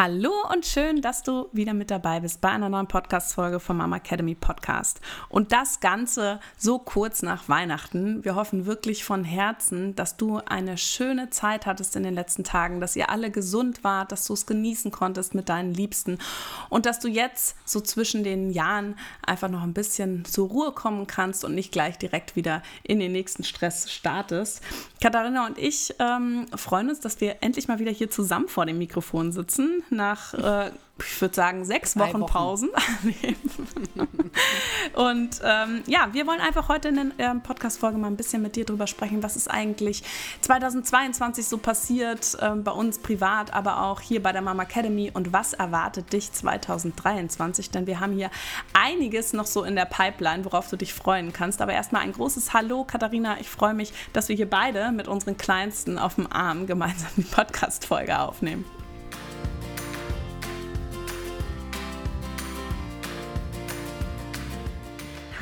Hallo und schön, dass du wieder mit dabei bist bei einer neuen Podcast-Folge vom Mama Academy Podcast. Und das Ganze so kurz nach Weihnachten. Wir hoffen wirklich von Herzen, dass du eine schöne Zeit hattest in den letzten Tagen, dass ihr alle gesund wart, dass du es genießen konntest mit deinen Liebsten und dass du jetzt so zwischen den Jahren einfach noch ein bisschen zur Ruhe kommen kannst und nicht gleich direkt wieder in den nächsten Stress startest. Katharina und ich ähm, freuen uns, dass wir endlich mal wieder hier zusammen vor dem Mikrofon sitzen nach, äh, ich würde sagen, sechs Wochen, Wochen, Pausen. und ähm, ja, wir wollen einfach heute in der ähm, Podcast-Folge mal ein bisschen mit dir drüber sprechen, was ist eigentlich 2022 so passiert, äh, bei uns privat, aber auch hier bei der Mama Academy und was erwartet dich 2023? Denn wir haben hier einiges noch so in der Pipeline, worauf du dich freuen kannst. Aber erstmal ein großes Hallo, Katharina. Ich freue mich, dass wir hier beide mit unseren Kleinsten auf dem Arm gemeinsam die Podcast-Folge aufnehmen.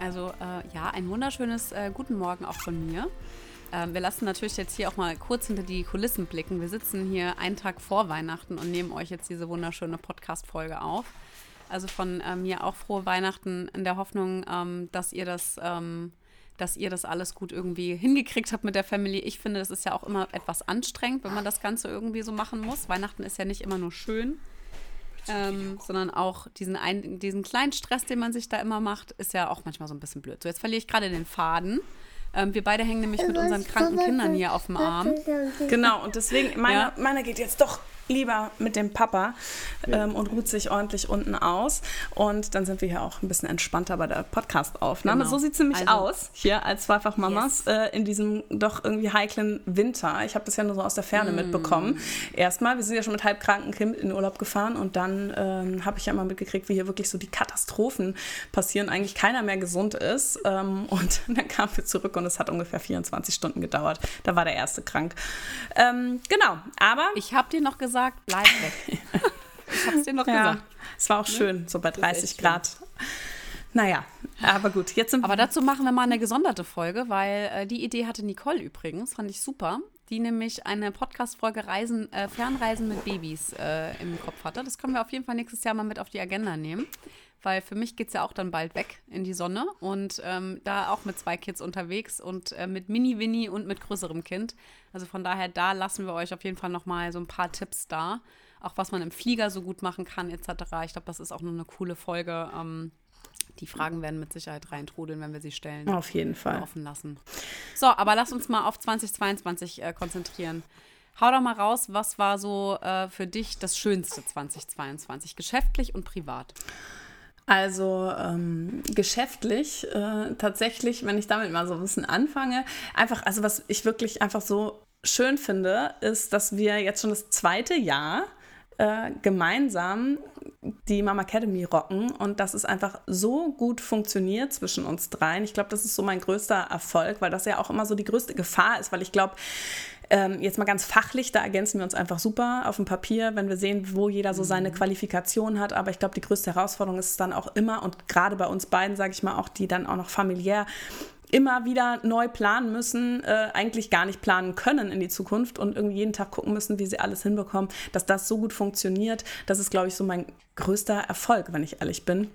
Also äh, ja, ein wunderschönes äh, Guten Morgen auch von mir. Ähm, wir lassen natürlich jetzt hier auch mal kurz hinter die Kulissen blicken. Wir sitzen hier einen Tag vor Weihnachten und nehmen euch jetzt diese wunderschöne Podcast-Folge auf. Also von äh, mir auch frohe Weihnachten in der Hoffnung, ähm, dass ihr das, ähm, dass ihr das alles gut irgendwie hingekriegt habt mit der Family. Ich finde, das ist ja auch immer etwas anstrengend, wenn man das Ganze irgendwie so machen muss. Weihnachten ist ja nicht immer nur schön ähm, sondern auch diesen, ein, diesen kleinen Stress, den man sich da immer macht, ist ja auch manchmal so ein bisschen blöd. So, jetzt verliere ich gerade den Faden. Ähm, wir beide hängen nämlich mit unseren kranken Kindern hier auf dem Arm. Genau, und deswegen, meine, ja. meine geht jetzt doch lieber mit dem Papa ähm, und ruht sich ordentlich unten aus. Und dann sind wir hier auch ein bisschen entspannter bei der Podcast-Aufnahme. Genau. So sieht es nämlich also, aus, hier als Zweifach-Mamas yes. äh, in diesem doch irgendwie heiklen Winter. Ich habe das ja nur so aus der Ferne mm. mitbekommen. Erstmal, wir sind ja schon mit halbkranken Kind in den Urlaub gefahren und dann ähm, habe ich ja mal mitgekriegt, wie hier wirklich so die Katastrophen passieren. Eigentlich keiner mehr gesund ist. Ähm, und dann kamen wir zurück und es hat ungefähr 24 Stunden gedauert. Da war der erste krank. Ähm, genau, aber. Ich habe dir noch gesagt, gesagt, bleib weg. ich hab's dir noch ja, gesagt. Es war auch ne? schön, so bei 30 Grad. Naja, aber gut, jetzt sind Aber dazu machen wir mal eine gesonderte Folge, weil äh, die Idee hatte Nicole übrigens, fand ich super, die nämlich eine Podcast-Folge äh, Fernreisen mit Babys äh, im Kopf hatte. Das können wir auf jeden Fall nächstes Jahr mal mit auf die Agenda nehmen weil für mich geht es ja auch dann bald weg in die Sonne und ähm, da auch mit zwei Kids unterwegs und äh, mit Mini-Winnie und mit größerem Kind. Also von daher, da lassen wir euch auf jeden Fall nochmal so ein paar Tipps da, auch was man im Flieger so gut machen kann etc. Ich glaube, das ist auch noch eine coole Folge. Ähm, die Fragen werden mit Sicherheit reintrudeln, wenn wir sie stellen. Auf jeden Fall. Offen lassen. So, aber lass uns mal auf 2022 äh, konzentrieren. Hau doch mal raus, was war so äh, für dich das Schönste 2022, geschäftlich und privat? Also ähm, geschäftlich äh, tatsächlich, wenn ich damit mal so ein bisschen anfange, einfach, also was ich wirklich einfach so schön finde, ist, dass wir jetzt schon das zweite Jahr äh, gemeinsam die Mama Academy rocken und dass es einfach so gut funktioniert zwischen uns dreien. Ich glaube, das ist so mein größter Erfolg, weil das ja auch immer so die größte Gefahr ist, weil ich glaube, ähm, jetzt mal ganz fachlich, da ergänzen wir uns einfach super auf dem Papier, wenn wir sehen, wo jeder so seine mhm. Qualifikation hat. Aber ich glaube, die größte Herausforderung ist es dann auch immer und gerade bei uns beiden, sage ich mal, auch die dann auch noch familiär immer wieder neu planen müssen, äh, eigentlich gar nicht planen können in die Zukunft und irgendwie jeden Tag gucken müssen, wie sie alles hinbekommen, dass das so gut funktioniert. Das ist, glaube ich, so mein größter Erfolg, wenn ich ehrlich bin.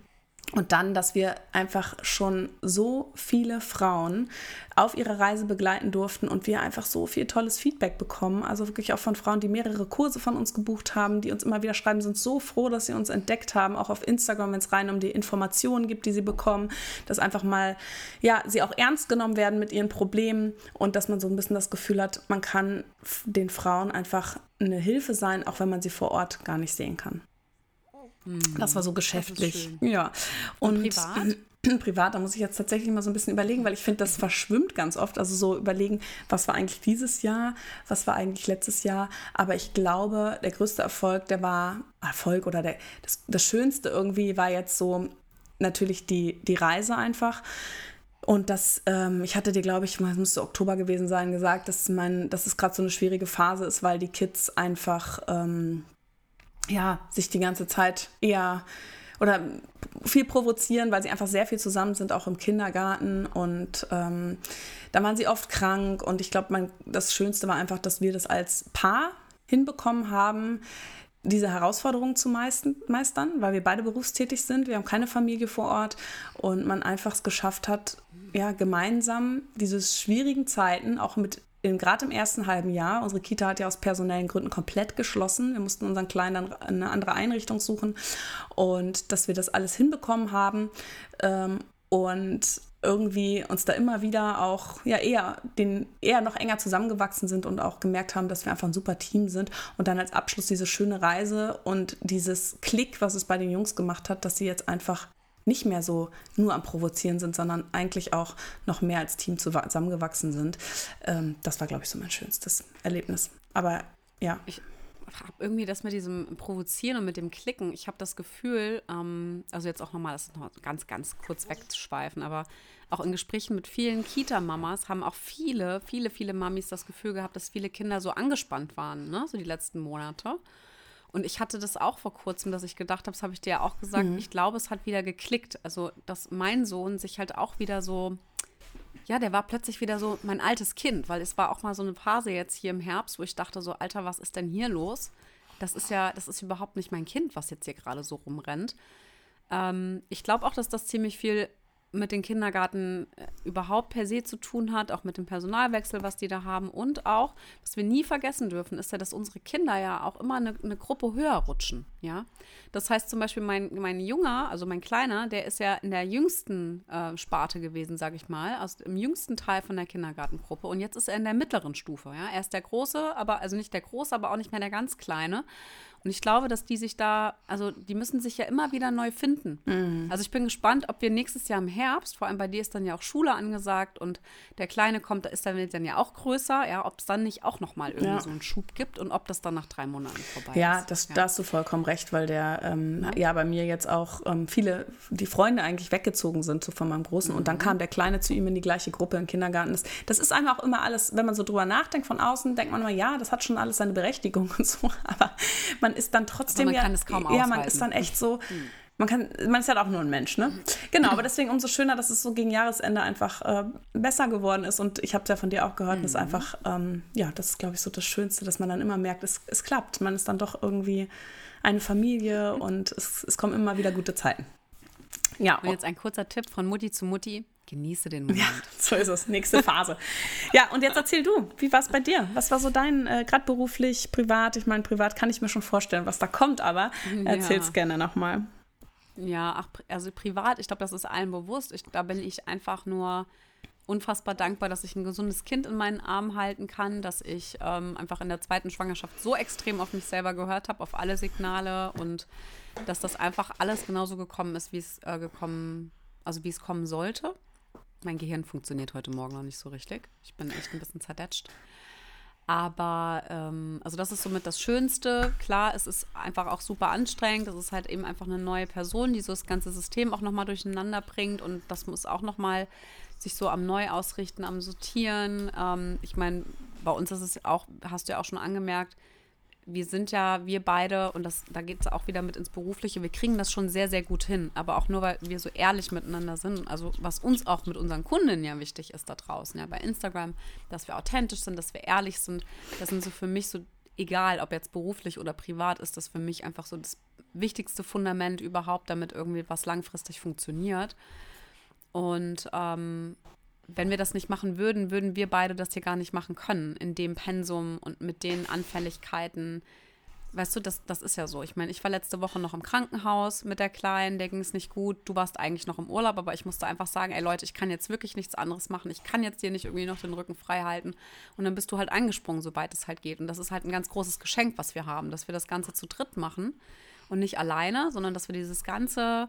Und dann, dass wir einfach schon so viele Frauen auf ihrer Reise begleiten durften und wir einfach so viel tolles Feedback bekommen. Also wirklich auch von Frauen, die mehrere Kurse von uns gebucht haben, die uns immer wieder schreiben, sind so froh, dass sie uns entdeckt haben, auch auf Instagram, wenn es rein um die Informationen gibt, die sie bekommen, dass einfach mal, ja, sie auch ernst genommen werden mit ihren Problemen und dass man so ein bisschen das Gefühl hat, man kann den Frauen einfach eine Hilfe sein, auch wenn man sie vor Ort gar nicht sehen kann. Das war so geschäftlich. Ja. Und, und privat? privat, da muss ich jetzt tatsächlich mal so ein bisschen überlegen, weil ich finde, das verschwimmt ganz oft. Also so überlegen, was war eigentlich dieses Jahr, was war eigentlich letztes Jahr. Aber ich glaube, der größte Erfolg, der war Erfolg oder der, das, das Schönste irgendwie war jetzt so natürlich die, die Reise einfach. Und das, ähm, ich hatte dir, glaube ich, es müsste Oktober gewesen sein, gesagt, dass, mein, dass es gerade so eine schwierige Phase ist, weil die Kids einfach ähm, ja, sich die ganze Zeit eher oder viel provozieren, weil sie einfach sehr viel zusammen sind, auch im Kindergarten. Und ähm, da waren sie oft krank. Und ich glaube, das Schönste war einfach, dass wir das als Paar hinbekommen haben, diese Herausforderungen zu meistern, weil wir beide berufstätig sind. Wir haben keine Familie vor Ort und man einfach es geschafft hat, ja, gemeinsam diese schwierigen Zeiten auch mit gerade im ersten halben Jahr, unsere Kita hat ja aus personellen Gründen komplett geschlossen. Wir mussten unseren Kleinen dann eine andere Einrichtung suchen und dass wir das alles hinbekommen haben ähm, und irgendwie uns da immer wieder auch ja eher den eher noch enger zusammengewachsen sind und auch gemerkt haben, dass wir einfach ein super Team sind und dann als Abschluss diese schöne Reise und dieses Klick, was es bei den Jungs gemacht hat, dass sie jetzt einfach nicht mehr so nur am Provozieren sind, sondern eigentlich auch noch mehr als Team zusammengewachsen sind. Ähm, das war, glaube ich, so mein schönstes Erlebnis. Aber ja. Ich habe irgendwie das mit diesem Provozieren und mit dem Klicken. Ich habe das Gefühl, ähm, also jetzt auch nochmal, das ist noch ganz, ganz kurz wegzuschweifen, aber auch in Gesprächen mit vielen Kita-Mamas haben auch viele, viele, viele Mamis das Gefühl gehabt, dass viele Kinder so angespannt waren, ne? so die letzten Monate. Und ich hatte das auch vor kurzem, dass ich gedacht habe, das habe ich dir ja auch gesagt, mhm. ich glaube, es hat wieder geklickt. Also, dass mein Sohn sich halt auch wieder so, ja, der war plötzlich wieder so mein altes Kind, weil es war auch mal so eine Phase jetzt hier im Herbst, wo ich dachte so, Alter, was ist denn hier los? Das ist ja, das ist überhaupt nicht mein Kind, was jetzt hier gerade so rumrennt. Ähm, ich glaube auch, dass das ziemlich viel mit den Kindergarten äh, überhaupt per se zu tun hat, auch mit dem Personalwechsel, was die da haben. Und auch, was wir nie vergessen dürfen, ist ja, dass unsere Kinder ja auch immer eine, eine Gruppe höher rutschen. Ja? Das heißt zum Beispiel, mein, mein Junger, also mein Kleiner, der ist ja in der jüngsten äh, Sparte gewesen, sage ich mal, also im jüngsten Teil von der Kindergartengruppe. Und jetzt ist er in der mittleren Stufe. Ja? Er ist der Große, aber also nicht der Große, aber auch nicht mehr der ganz Kleine. Und ich glaube, dass die sich da, also die müssen sich ja immer wieder neu finden. Mhm. Also ich bin gespannt, ob wir nächstes Jahr im Herbst, vor allem bei dir ist dann ja auch Schule angesagt und der Kleine kommt, da ist dann, dann ja auch größer, ja, ob es dann nicht auch nochmal irgendwie ja. so einen Schub gibt und ob das dann nach drei Monaten vorbei ja, ist. Das, ja, da hast du vollkommen recht, weil der, ähm, ja. ja. bei mir jetzt auch ähm, viele, die Freunde eigentlich weggezogen sind so von meinem Großen mhm. und dann mhm. kam der Kleine zu ihm in die gleiche Gruppe im Kindergarten. Das, das ist einfach auch immer alles, wenn man so drüber nachdenkt von außen, denkt man immer, ja, das hat schon alles seine Berechtigung und so, aber man ist dann trotzdem man ja, kann es kaum ja, man ist dann echt so. Hm. Man, kann, man ist halt auch nur ein Mensch, ne? Genau, aber deswegen umso schöner, dass es so gegen Jahresende einfach äh, besser geworden ist. Und ich habe es ja von dir auch gehört, mhm. dass einfach, ähm, ja, das ist, glaube ich, so das Schönste, dass man dann immer merkt, es, es klappt. Man ist dann doch irgendwie eine Familie und es, es kommen immer wieder gute Zeiten. Ja. Und jetzt ein kurzer Tipp von Mutti zu Mutti. Genieße den Moment. Ja, so ist es. Nächste Phase. ja, und jetzt erzähl du, wie war es bei dir? Was war so dein, äh, gerade beruflich, privat? Ich meine, privat kann ich mir schon vorstellen, was da kommt, aber erzähl's ja. gerne nochmal. Ja, ach, also privat, ich glaube, das ist allen bewusst. Ich, da bin ich einfach nur unfassbar dankbar, dass ich ein gesundes Kind in meinen Armen halten kann, dass ich ähm, einfach in der zweiten Schwangerschaft so extrem auf mich selber gehört habe, auf alle Signale und dass das einfach alles genauso gekommen ist, wie es äh, gekommen, also wie es kommen sollte. Mein Gehirn funktioniert heute Morgen noch nicht so richtig. Ich bin echt ein bisschen zerdetscht. Aber, ähm, also das ist somit das Schönste. Klar, es ist einfach auch super anstrengend. Das ist halt eben einfach eine neue Person, die so das ganze System auch nochmal durcheinander bringt. Und das muss auch nochmal sich so am Neuausrichten, am Sortieren. Ähm, ich meine, bei uns ist es auch, hast du ja auch schon angemerkt, wir sind ja, wir beide, und das, da geht es auch wieder mit ins Berufliche, wir kriegen das schon sehr, sehr gut hin. Aber auch nur, weil wir so ehrlich miteinander sind. Also, was uns auch mit unseren Kunden ja wichtig ist da draußen, ja, bei Instagram, dass wir authentisch sind, dass wir ehrlich sind. Das sind so für mich so, egal ob jetzt beruflich oder privat, ist das für mich einfach so das wichtigste Fundament überhaupt, damit irgendwie was langfristig funktioniert. Und ähm, wenn wir das nicht machen würden, würden wir beide das hier gar nicht machen können, in dem Pensum und mit den Anfälligkeiten. Weißt du, das, das ist ja so. Ich meine, ich war letzte Woche noch im Krankenhaus mit der Kleinen, der ging es nicht gut. Du warst eigentlich noch im Urlaub, aber ich musste einfach sagen, ey Leute, ich kann jetzt wirklich nichts anderes machen. Ich kann jetzt hier nicht irgendwie noch den Rücken frei halten. Und dann bist du halt angesprungen, sobald es halt geht. Und das ist halt ein ganz großes Geschenk, was wir haben, dass wir das Ganze zu dritt machen und nicht alleine, sondern dass wir dieses ganze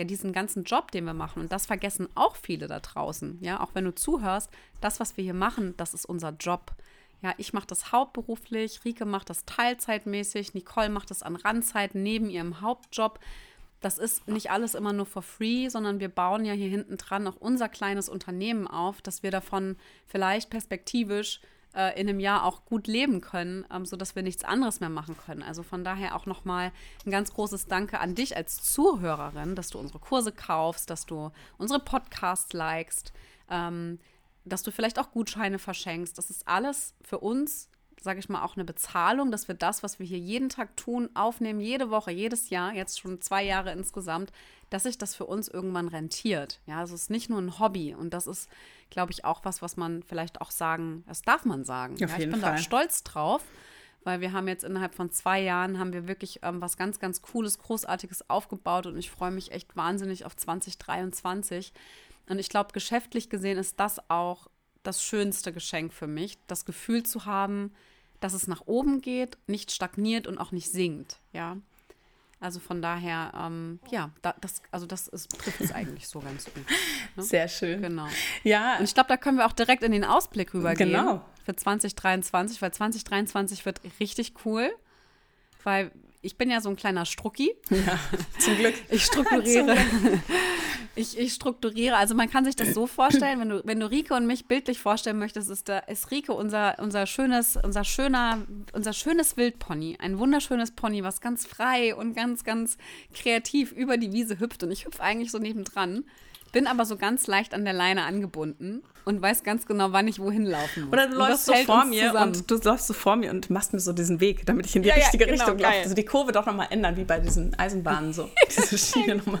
ja diesen ganzen Job, den wir machen. Und das vergessen auch viele da draußen. Ja, auch wenn du zuhörst, das, was wir hier machen, das ist unser Job. Ja, ich mache das hauptberuflich, Rike macht das teilzeitmäßig, Nicole macht das an Randzeiten neben ihrem Hauptjob. Das ist nicht alles immer nur for free, sondern wir bauen ja hier hinten dran auch unser kleines Unternehmen auf, dass wir davon vielleicht perspektivisch äh, in einem Jahr auch gut leben können, ähm, sodass wir nichts anderes mehr machen können. Also von daher auch nochmal ein ganz großes Danke an dich als Zuhörerin, dass du unsere Kurse kaufst, dass du unsere Podcasts likest, ähm, dass du vielleicht auch Gutscheine verschenkst. Das ist alles für uns sage ich mal, auch eine Bezahlung, dass wir das, was wir hier jeden Tag tun, aufnehmen, jede Woche, jedes Jahr, jetzt schon zwei Jahre insgesamt, dass sich das für uns irgendwann rentiert. Ja, also es ist nicht nur ein Hobby und das ist, glaube ich, auch was, was man vielleicht auch sagen, das darf man sagen. Auf ja, ich bin Fall. da stolz drauf, weil wir haben jetzt innerhalb von zwei Jahren haben wir wirklich ähm, was ganz, ganz Cooles, Großartiges aufgebaut und ich freue mich echt wahnsinnig auf 2023. Und ich glaube, geschäftlich gesehen ist das auch das schönste Geschenk für mich, das Gefühl zu haben, dass es nach oben geht, nicht stagniert und auch nicht sinkt, ja. Also von daher, ähm, ja, da, das, also das ist, trifft es eigentlich so ganz gut. Ne? Sehr schön. Genau. Ja. Und ich glaube, da können wir auch direkt in den Ausblick rübergehen. Genau. Für 2023, weil 2023 wird richtig cool, weil ich bin ja so ein kleiner Strucki. Ja, zum Glück. Ich strukturiere. ich, ich strukturiere. Also man kann sich das so vorstellen, wenn du, wenn du Rike und mich bildlich vorstellen möchtest, ist, da, ist Rike unser, unser schönes, unser schöner, unser schönes Wildpony. Ein wunderschönes Pony, was ganz frei und ganz, ganz kreativ über die Wiese hüpft. Und ich hüpfe eigentlich so nebendran. Bin aber so ganz leicht an der Leine angebunden und weiß ganz genau, wann ich wohin laufen muss. Oder du läufst so vor mir zusammen. und du läufst so vor mir und machst mir so diesen Weg, damit ich in die ja, richtige ja, genau, Richtung laufe. Also die Kurve doch nochmal ändern, wie bei diesen Eisenbahnen so. Diese Schiene nochmal.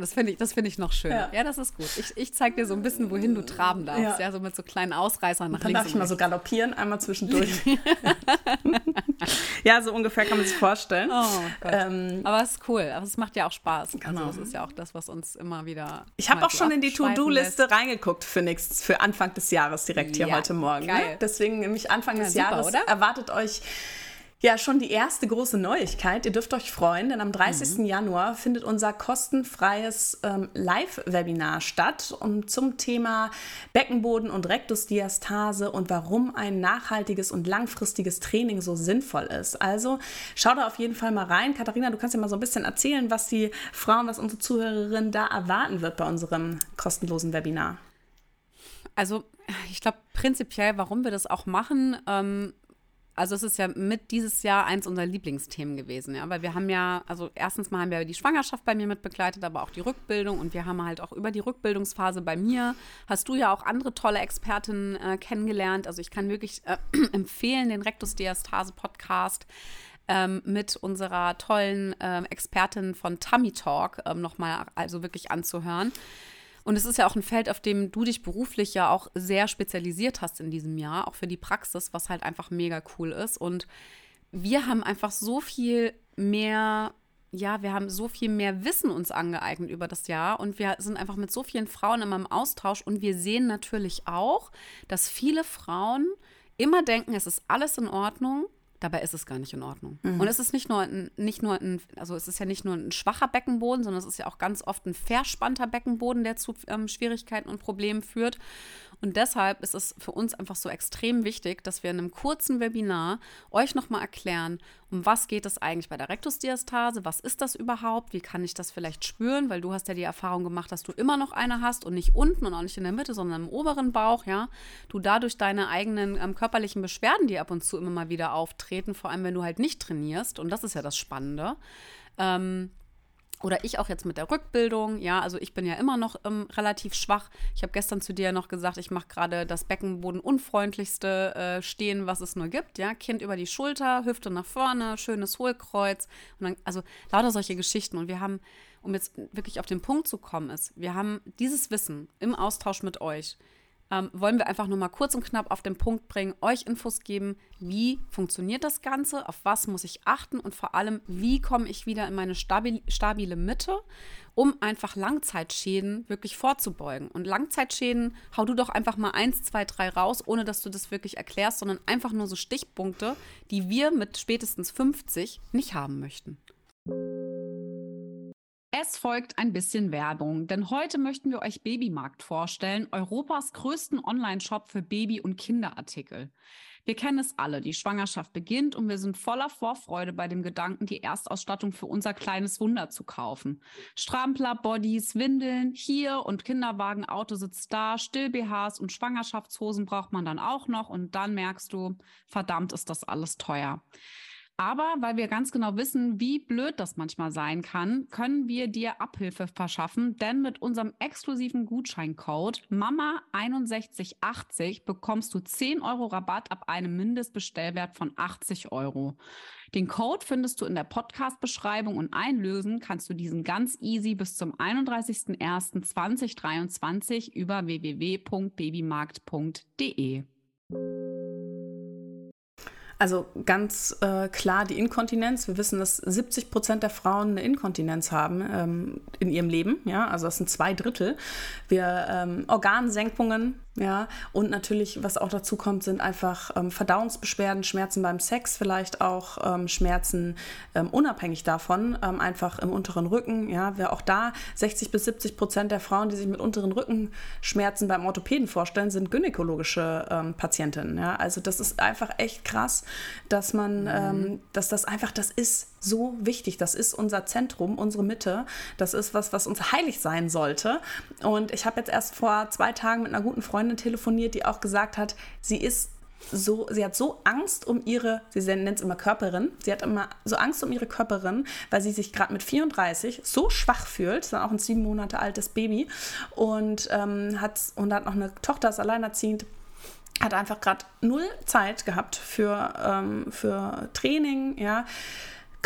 Das finde ich, find ich noch schön. Ja. ja, das ist gut. Ich, ich zeige dir so ein bisschen, wohin du traben darfst. Ja, so mit so kleinen Ausreißern nach Dann links. darf ich mal so galoppieren, einmal zwischendurch. ja, so ungefähr kann man sich vorstellen. Oh Gott. Ähm, aber es ist cool. Aber es macht ja auch Spaß. Also genau. Also das ist ja auch das, was uns immer wieder. Ich habe auch schon in die To-Do-Liste reingeguckt für, nächstes, für Anfang des Jahres direkt hier ja, heute Morgen. Ne? Deswegen nämlich Anfang ja, des super, Jahres oder? erwartet euch ja, schon die erste große Neuigkeit. Ihr dürft euch freuen, denn am 30. Mhm. Januar findet unser kostenfreies ähm, Live-Webinar statt um, zum Thema Beckenboden und Rektusdiastase und warum ein nachhaltiges und langfristiges Training so sinnvoll ist. Also schau da auf jeden Fall mal rein. Katharina, du kannst ja mal so ein bisschen erzählen, was die Frauen, was unsere Zuhörerin da erwarten wird bei unserem kostenlosen Webinar. Also ich glaube prinzipiell, warum wir das auch machen, ähm, also es ist ja mit dieses Jahr eins unserer Lieblingsthemen gewesen, ja, weil wir haben ja, also erstens mal haben wir die Schwangerschaft bei mir mit begleitet, aber auch die Rückbildung und wir haben halt auch über die Rückbildungsphase bei mir, hast du ja auch andere tolle Expertinnen äh, kennengelernt, also ich kann wirklich äh, empfehlen, den Rectus Diastase Podcast ähm, mit unserer tollen äh, Expertin von Tummy Talk ähm, nochmal also wirklich anzuhören. Und es ist ja auch ein Feld, auf dem du dich beruflich ja auch sehr spezialisiert hast in diesem Jahr, auch für die Praxis, was halt einfach mega cool ist. Und wir haben einfach so viel mehr ja, wir haben so viel mehr Wissen uns angeeignet über das Jahr. Und wir sind einfach mit so vielen Frauen immer im Austausch. Und wir sehen natürlich auch, dass viele Frauen immer denken, es ist alles in Ordnung Dabei ist es gar nicht in Ordnung. Mhm. Und es ist nicht nur, ein, nicht nur ein, also es ist ja nicht nur ein schwacher Beckenboden, sondern es ist ja auch ganz oft ein verspannter Beckenboden, der zu ähm, Schwierigkeiten und Problemen führt. Und deshalb ist es für uns einfach so extrem wichtig, dass wir in einem kurzen Webinar euch nochmal erklären, um was geht es eigentlich bei der Rektusdiastase, was ist das überhaupt, wie kann ich das vielleicht spüren, weil du hast ja die Erfahrung gemacht, dass du immer noch eine hast und nicht unten und auch nicht in der Mitte, sondern im oberen Bauch, ja. Du dadurch deine eigenen ähm, körperlichen Beschwerden, die ab und zu immer mal wieder auftreten, vor allem wenn du halt nicht trainierst, und das ist ja das Spannende, ähm, oder ich auch jetzt mit der Rückbildung, ja, also ich bin ja immer noch ähm, relativ schwach. Ich habe gestern zu dir noch gesagt, ich mache gerade das Beckenboden unfreundlichste äh, Stehen, was es nur gibt, ja, Kind über die Schulter, Hüfte nach vorne, schönes Hohlkreuz. Und dann, also lauter solche Geschichten. Und wir haben, um jetzt wirklich auf den Punkt zu kommen, ist, wir haben dieses Wissen im Austausch mit euch ähm, wollen wir einfach nur mal kurz und knapp auf den Punkt bringen, euch Infos geben, wie funktioniert das Ganze, auf was muss ich achten und vor allem, wie komme ich wieder in meine stabil, stabile Mitte, um einfach Langzeitschäden wirklich vorzubeugen. Und Langzeitschäden, hau du doch einfach mal eins, zwei, drei raus, ohne dass du das wirklich erklärst, sondern einfach nur so Stichpunkte, die wir mit spätestens 50 nicht haben möchten. Es folgt ein bisschen Werbung, denn heute möchten wir euch Babymarkt vorstellen, Europas größten Online-Shop für Baby- und Kinderartikel. Wir kennen es alle, die Schwangerschaft beginnt und wir sind voller Vorfreude bei dem Gedanken, die Erstausstattung für unser kleines Wunder zu kaufen. Strampler, Bodies, Windeln, hier und Kinderwagen, Autositz da, Still-BHs und Schwangerschaftshosen braucht man dann auch noch und dann merkst du, verdammt ist das alles teuer. Aber weil wir ganz genau wissen, wie blöd das manchmal sein kann, können wir dir Abhilfe verschaffen, denn mit unserem exklusiven Gutscheincode MAMA6180 bekommst du 10 Euro Rabatt ab einem Mindestbestellwert von 80 Euro. Den Code findest du in der Podcast-Beschreibung und einlösen kannst du diesen ganz easy bis zum 31.01.2023 über www.babymarkt.de. Also ganz äh, klar die Inkontinenz. Wir wissen, dass 70 Prozent der Frauen eine Inkontinenz haben ähm, in ihrem Leben. Ja, also das sind zwei Drittel. Wir ähm, Organsenkungen ja, und natürlich, was auch dazu kommt, sind einfach ähm, Verdauungsbeschwerden, Schmerzen beim Sex, vielleicht auch ähm, Schmerzen ähm, unabhängig davon, ähm, einfach im unteren Rücken. Ja, wir auch da 60 bis 70 Prozent der Frauen, die sich mit unteren Rückenschmerzen beim Orthopäden vorstellen, sind gynäkologische ähm, Patientinnen. Ja, also das ist einfach echt krass, dass man, mhm. Ähm, dass das einfach das ist so wichtig. Das ist unser Zentrum, unsere Mitte. Das ist was, was uns heilig sein sollte. Und ich habe jetzt erst vor zwei Tagen mit einer guten Freundin telefoniert, die auch gesagt hat, sie ist so, sie hat so Angst um ihre, sie nennt es immer Körperin, sie hat immer so Angst um ihre Körperin, weil sie sich gerade mit 34 so schwach fühlt, ist dann auch ein sieben Monate altes Baby und ähm, hat und hat noch eine Tochter, ist alleinerziehend, hat einfach gerade null Zeit gehabt für, ähm, für Training, ja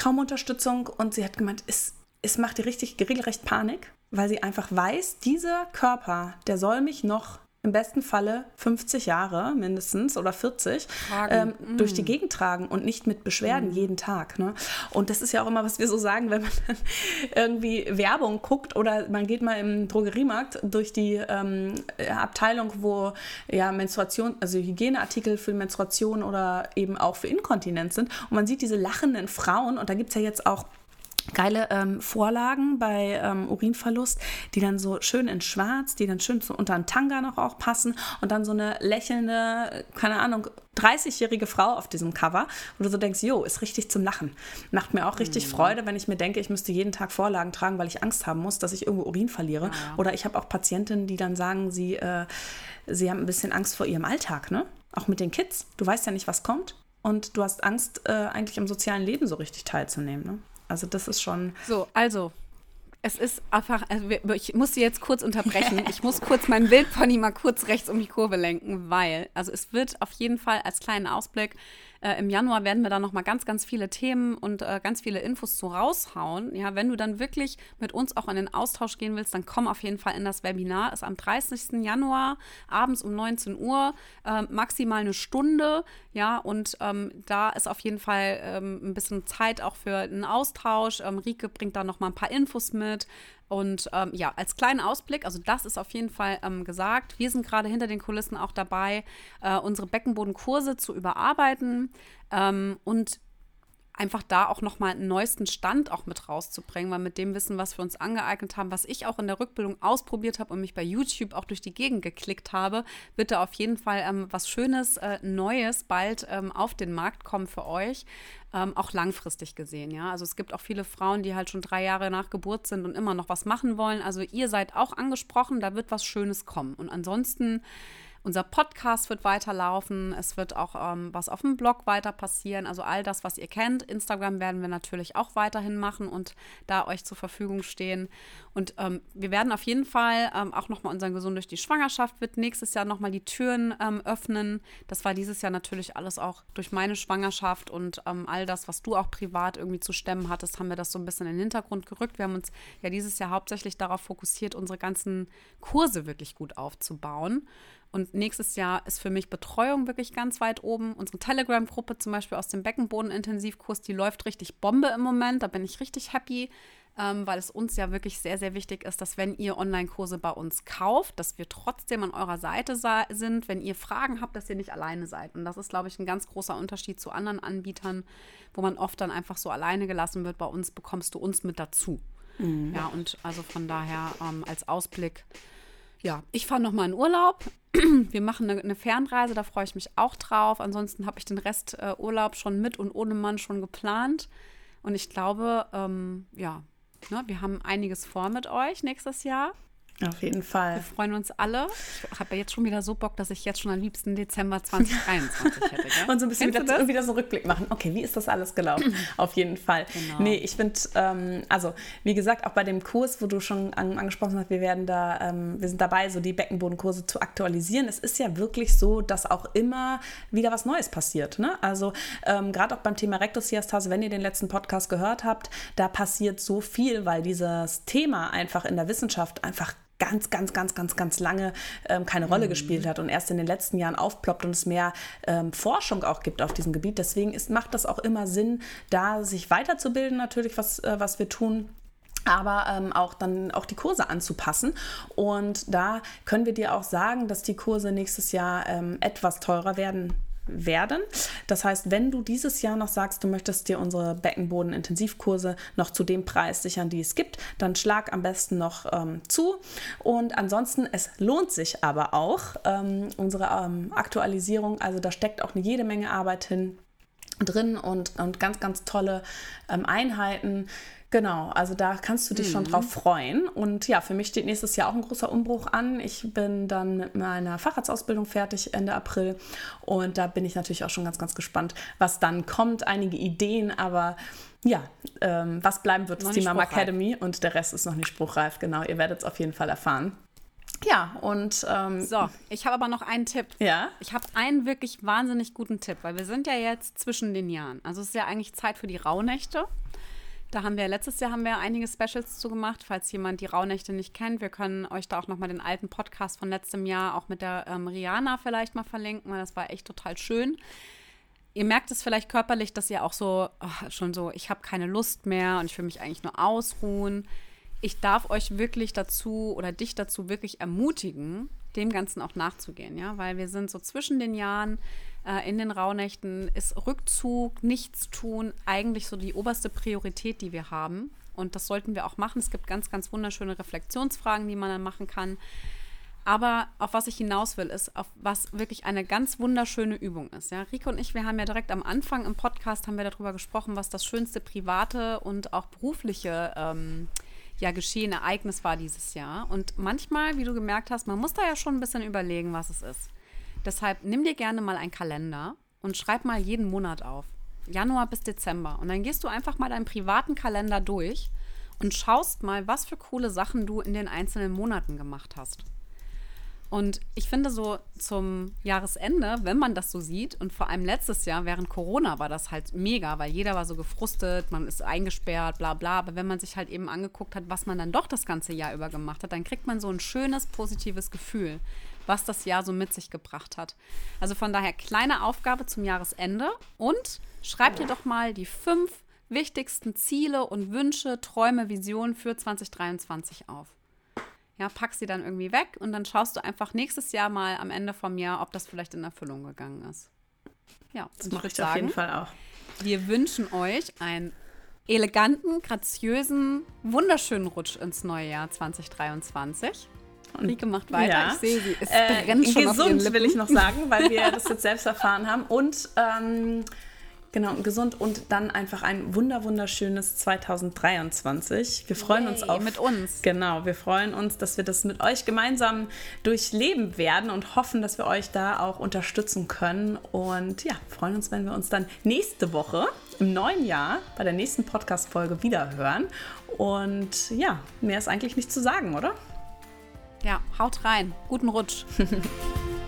kaum Unterstützung und sie hat gemeint, es, es macht ihr richtig regelrecht Panik, weil sie einfach weiß, dieser Körper, der soll mich noch im besten Falle 50 Jahre mindestens oder 40 ähm, mm. durch die Gegend tragen und nicht mit Beschwerden mm. jeden Tag. Ne? Und das ist ja auch immer, was wir so sagen, wenn man dann irgendwie Werbung guckt oder man geht mal im Drogeriemarkt durch die ähm, Abteilung, wo ja Menstruation, also Hygieneartikel für Menstruation oder eben auch für Inkontinenz sind und man sieht diese lachenden Frauen und da gibt es ja jetzt auch geile ähm, Vorlagen bei ähm, Urinverlust, die dann so schön in schwarz, die dann schön so unter einen Tanga noch auch passen und dann so eine lächelnde, keine Ahnung, 30-jährige Frau auf diesem Cover, wo du so denkst, jo, ist richtig zum Lachen. Macht mir auch richtig mhm. Freude, wenn ich mir denke, ich müsste jeden Tag Vorlagen tragen, weil ich Angst haben muss, dass ich irgendwo Urin verliere. Ja, ja. Oder ich habe auch Patientinnen, die dann sagen, sie, äh, sie haben ein bisschen Angst vor ihrem Alltag, ne? Auch mit den Kids. Du weißt ja nicht, was kommt. Und du hast Angst, äh, eigentlich im sozialen Leben so richtig teilzunehmen. Ne? Also das ist schon. So, also. Es ist einfach, also ich muss sie jetzt kurz unterbrechen. Ich muss kurz meinen Wildpony mal kurz rechts um die Kurve lenken, weil, also es wird auf jeden Fall als kleinen Ausblick äh, Im Januar werden wir da nochmal ganz, ganz viele Themen und äh, ganz viele Infos zu raushauen. Ja, wenn du dann wirklich mit uns auch in den Austausch gehen willst, dann komm auf jeden Fall in das Webinar. Ist am 30. Januar abends um 19 Uhr, äh, maximal eine Stunde. Ja, und ähm, da ist auf jeden Fall ähm, ein bisschen Zeit auch für einen Austausch. Ähm, Rike bringt da nochmal ein paar Infos mit. Und ähm, ja, als kleinen Ausblick, also das ist auf jeden Fall ähm, gesagt. Wir sind gerade hinter den Kulissen auch dabei, äh, unsere Beckenbodenkurse zu überarbeiten ähm, und einfach da auch nochmal einen neuesten Stand auch mit rauszubringen, weil mit dem Wissen, was wir uns angeeignet haben, was ich auch in der Rückbildung ausprobiert habe und mich bei YouTube auch durch die Gegend geklickt habe, wird da auf jeden Fall ähm, was Schönes, äh, Neues bald ähm, auf den Markt kommen für euch. Ähm, auch langfristig gesehen, ja. Also es gibt auch viele Frauen, die halt schon drei Jahre nach Geburt sind und immer noch was machen wollen. Also ihr seid auch angesprochen, da wird was Schönes kommen. Und ansonsten unser Podcast wird weiterlaufen. Es wird auch ähm, was auf dem Blog weiter passieren. Also all das, was ihr kennt. Instagram werden wir natürlich auch weiterhin machen und da euch zur Verfügung stehen. Und ähm, wir werden auf jeden Fall ähm, auch nochmal unseren Gesund durch die Schwangerschaft wird nächstes Jahr nochmal die Türen ähm, öffnen. Das war dieses Jahr natürlich alles auch durch meine Schwangerschaft und ähm, all das, was du auch privat irgendwie zu stemmen hattest, haben wir das so ein bisschen in den Hintergrund gerückt. Wir haben uns ja dieses Jahr hauptsächlich darauf fokussiert, unsere ganzen Kurse wirklich gut aufzubauen. Und nächstes Jahr ist für mich Betreuung wirklich ganz weit oben. Unsere Telegram-Gruppe zum Beispiel aus dem Beckenboden-Intensivkurs, die läuft richtig Bombe im Moment. Da bin ich richtig happy, ähm, weil es uns ja wirklich sehr, sehr wichtig ist, dass wenn ihr Online-Kurse bei uns kauft, dass wir trotzdem an eurer Seite sind, wenn ihr Fragen habt, dass ihr nicht alleine seid. Und das ist, glaube ich, ein ganz großer Unterschied zu anderen Anbietern, wo man oft dann einfach so alleine gelassen wird. Bei uns bekommst du uns mit dazu. Mhm. Ja, und also von daher ähm, als Ausblick, ja, ich fahre nochmal in Urlaub. Wir machen eine, Fernreise, da freue ich mich auch drauf. Ansonsten habe ich den Rest äh, Urlaub schon mit und ohne Mann schon geplant. Und ich glaube, ähm, ja, ne, wir haben einiges vor mit euch nächstes Jahr. Auf jeden Fall. Wir freuen uns alle. Ich habe ja jetzt schon wieder so Bock, dass ich jetzt schon am liebsten Dezember 2023 hätte. Gell? Und so ein bisschen wieder, wieder, so Rückblick machen. Okay, wie ist das alles gelaufen? Auf jeden Fall. Genau. Nee, ich finde, ähm, also wie gesagt, auch bei dem Kurs, wo du schon an, angesprochen hast, wir werden da, ähm, wir sind dabei, so die Beckenbodenkurse zu aktualisieren. Es ist ja wirklich so, dass auch immer wieder was Neues passiert. Ne? Also ähm, gerade auch beim Thema Rektusdiastase, wenn ihr den letzten Podcast gehört habt, da passiert so viel, weil dieses Thema einfach in der Wissenschaft einfach ganz, ganz, ganz, ganz, ganz lange ähm, keine Rolle mhm. gespielt hat und erst in den letzten Jahren aufploppt und es mehr ähm, Forschung auch gibt auf diesem Gebiet. Deswegen ist, macht das auch immer Sinn, da sich weiterzubilden, natürlich, was, äh, was wir tun aber ähm, auch dann auch die Kurse anzupassen. Und da können wir dir auch sagen, dass die Kurse nächstes Jahr ähm, etwas teurer werden werden. Das heißt, wenn du dieses Jahr noch sagst, du möchtest dir unsere Beckenboden-Intensivkurse noch zu dem Preis sichern, die es gibt, dann schlag am besten noch ähm, zu. Und ansonsten, es lohnt sich aber auch, ähm, unsere ähm, Aktualisierung, also da steckt auch eine jede Menge Arbeit hin drin und, und ganz, ganz tolle ähm, Einheiten Genau, also da kannst du dich mhm. schon drauf freuen. Und ja, für mich steht nächstes Jahr auch ein großer Umbruch an. Ich bin dann mit meiner Facharztausbildung fertig Ende April. Und da bin ich natürlich auch schon ganz, ganz gespannt, was dann kommt. Einige Ideen, aber ja, ähm, was bleiben wird, ist die Mama Academy und der Rest ist noch nicht spruchreif. Genau, ihr werdet es auf jeden Fall erfahren. Ja, und. Ähm, so, ich habe aber noch einen Tipp. Ja. Ich habe einen wirklich wahnsinnig guten Tipp, weil wir sind ja jetzt zwischen den Jahren. Also es ist ja eigentlich Zeit für die Rauhnächte. Da haben wir letztes Jahr haben wir einige Specials zu gemacht, falls jemand die Rauhnächte nicht kennt. Wir können euch da auch nochmal den alten Podcast von letztem Jahr auch mit der ähm, Rihanna vielleicht mal verlinken, weil das war echt total schön. Ihr merkt es vielleicht körperlich, dass ihr auch so oh, schon so, ich habe keine Lust mehr und ich will mich eigentlich nur ausruhen. Ich darf euch wirklich dazu oder dich dazu wirklich ermutigen, dem Ganzen auch nachzugehen, ja, weil wir sind so zwischen den Jahren äh, in den Rauhnächten ist Rückzug, Nichtstun eigentlich so die oberste Priorität, die wir haben. Und das sollten wir auch machen. Es gibt ganz, ganz wunderschöne Reflexionsfragen, die man dann machen kann. Aber auf was ich hinaus will, ist, auf was wirklich eine ganz wunderschöne Übung ist. Ja, Rico und ich, wir haben ja direkt am Anfang im Podcast haben wir darüber gesprochen, was das schönste private und auch berufliche ähm, ja, geschehen Ereignis war dieses Jahr. Und manchmal, wie du gemerkt hast, man muss da ja schon ein bisschen überlegen, was es ist. Deshalb nimm dir gerne mal einen Kalender und schreib mal jeden Monat auf. Januar bis Dezember. Und dann gehst du einfach mal deinen privaten Kalender durch und schaust mal, was für coole Sachen du in den einzelnen Monaten gemacht hast. Und ich finde so zum Jahresende, wenn man das so sieht, und vor allem letztes Jahr während Corona war das halt mega, weil jeder war so gefrustet, man ist eingesperrt, bla bla. Aber wenn man sich halt eben angeguckt hat, was man dann doch das ganze Jahr über gemacht hat, dann kriegt man so ein schönes, positives Gefühl was das Jahr so mit sich gebracht hat. Also von daher kleine Aufgabe zum Jahresende und schreib dir doch mal die fünf wichtigsten Ziele und Wünsche, Träume, Visionen für 2023 auf. Ja, pack sie dann irgendwie weg und dann schaust du einfach nächstes Jahr mal am Ende vom Jahr, ob das vielleicht in Erfüllung gegangen ist. Ja, das mache ich sagen, auf jeden Fall auch. Wir wünschen euch einen eleganten, graziösen, wunderschönen Rutsch ins neue Jahr 2023. Rieke macht weiter. Ja. Ich sehe sie. Es äh, brennt schon Gesund will ich noch sagen, weil wir das jetzt selbst erfahren haben. Und ähm, genau, gesund und dann einfach ein wunder wunderschönes 2023. Wir freuen Yay, uns auf mit uns. Genau, wir freuen uns, dass wir das mit euch gemeinsam durchleben werden und hoffen, dass wir euch da auch unterstützen können. Und ja, freuen uns, wenn wir uns dann nächste Woche im neuen Jahr bei der nächsten Podcast-Folge wieder hören. Und ja, mehr ist eigentlich nicht zu sagen, oder? Ja, haut rein. Guten Rutsch.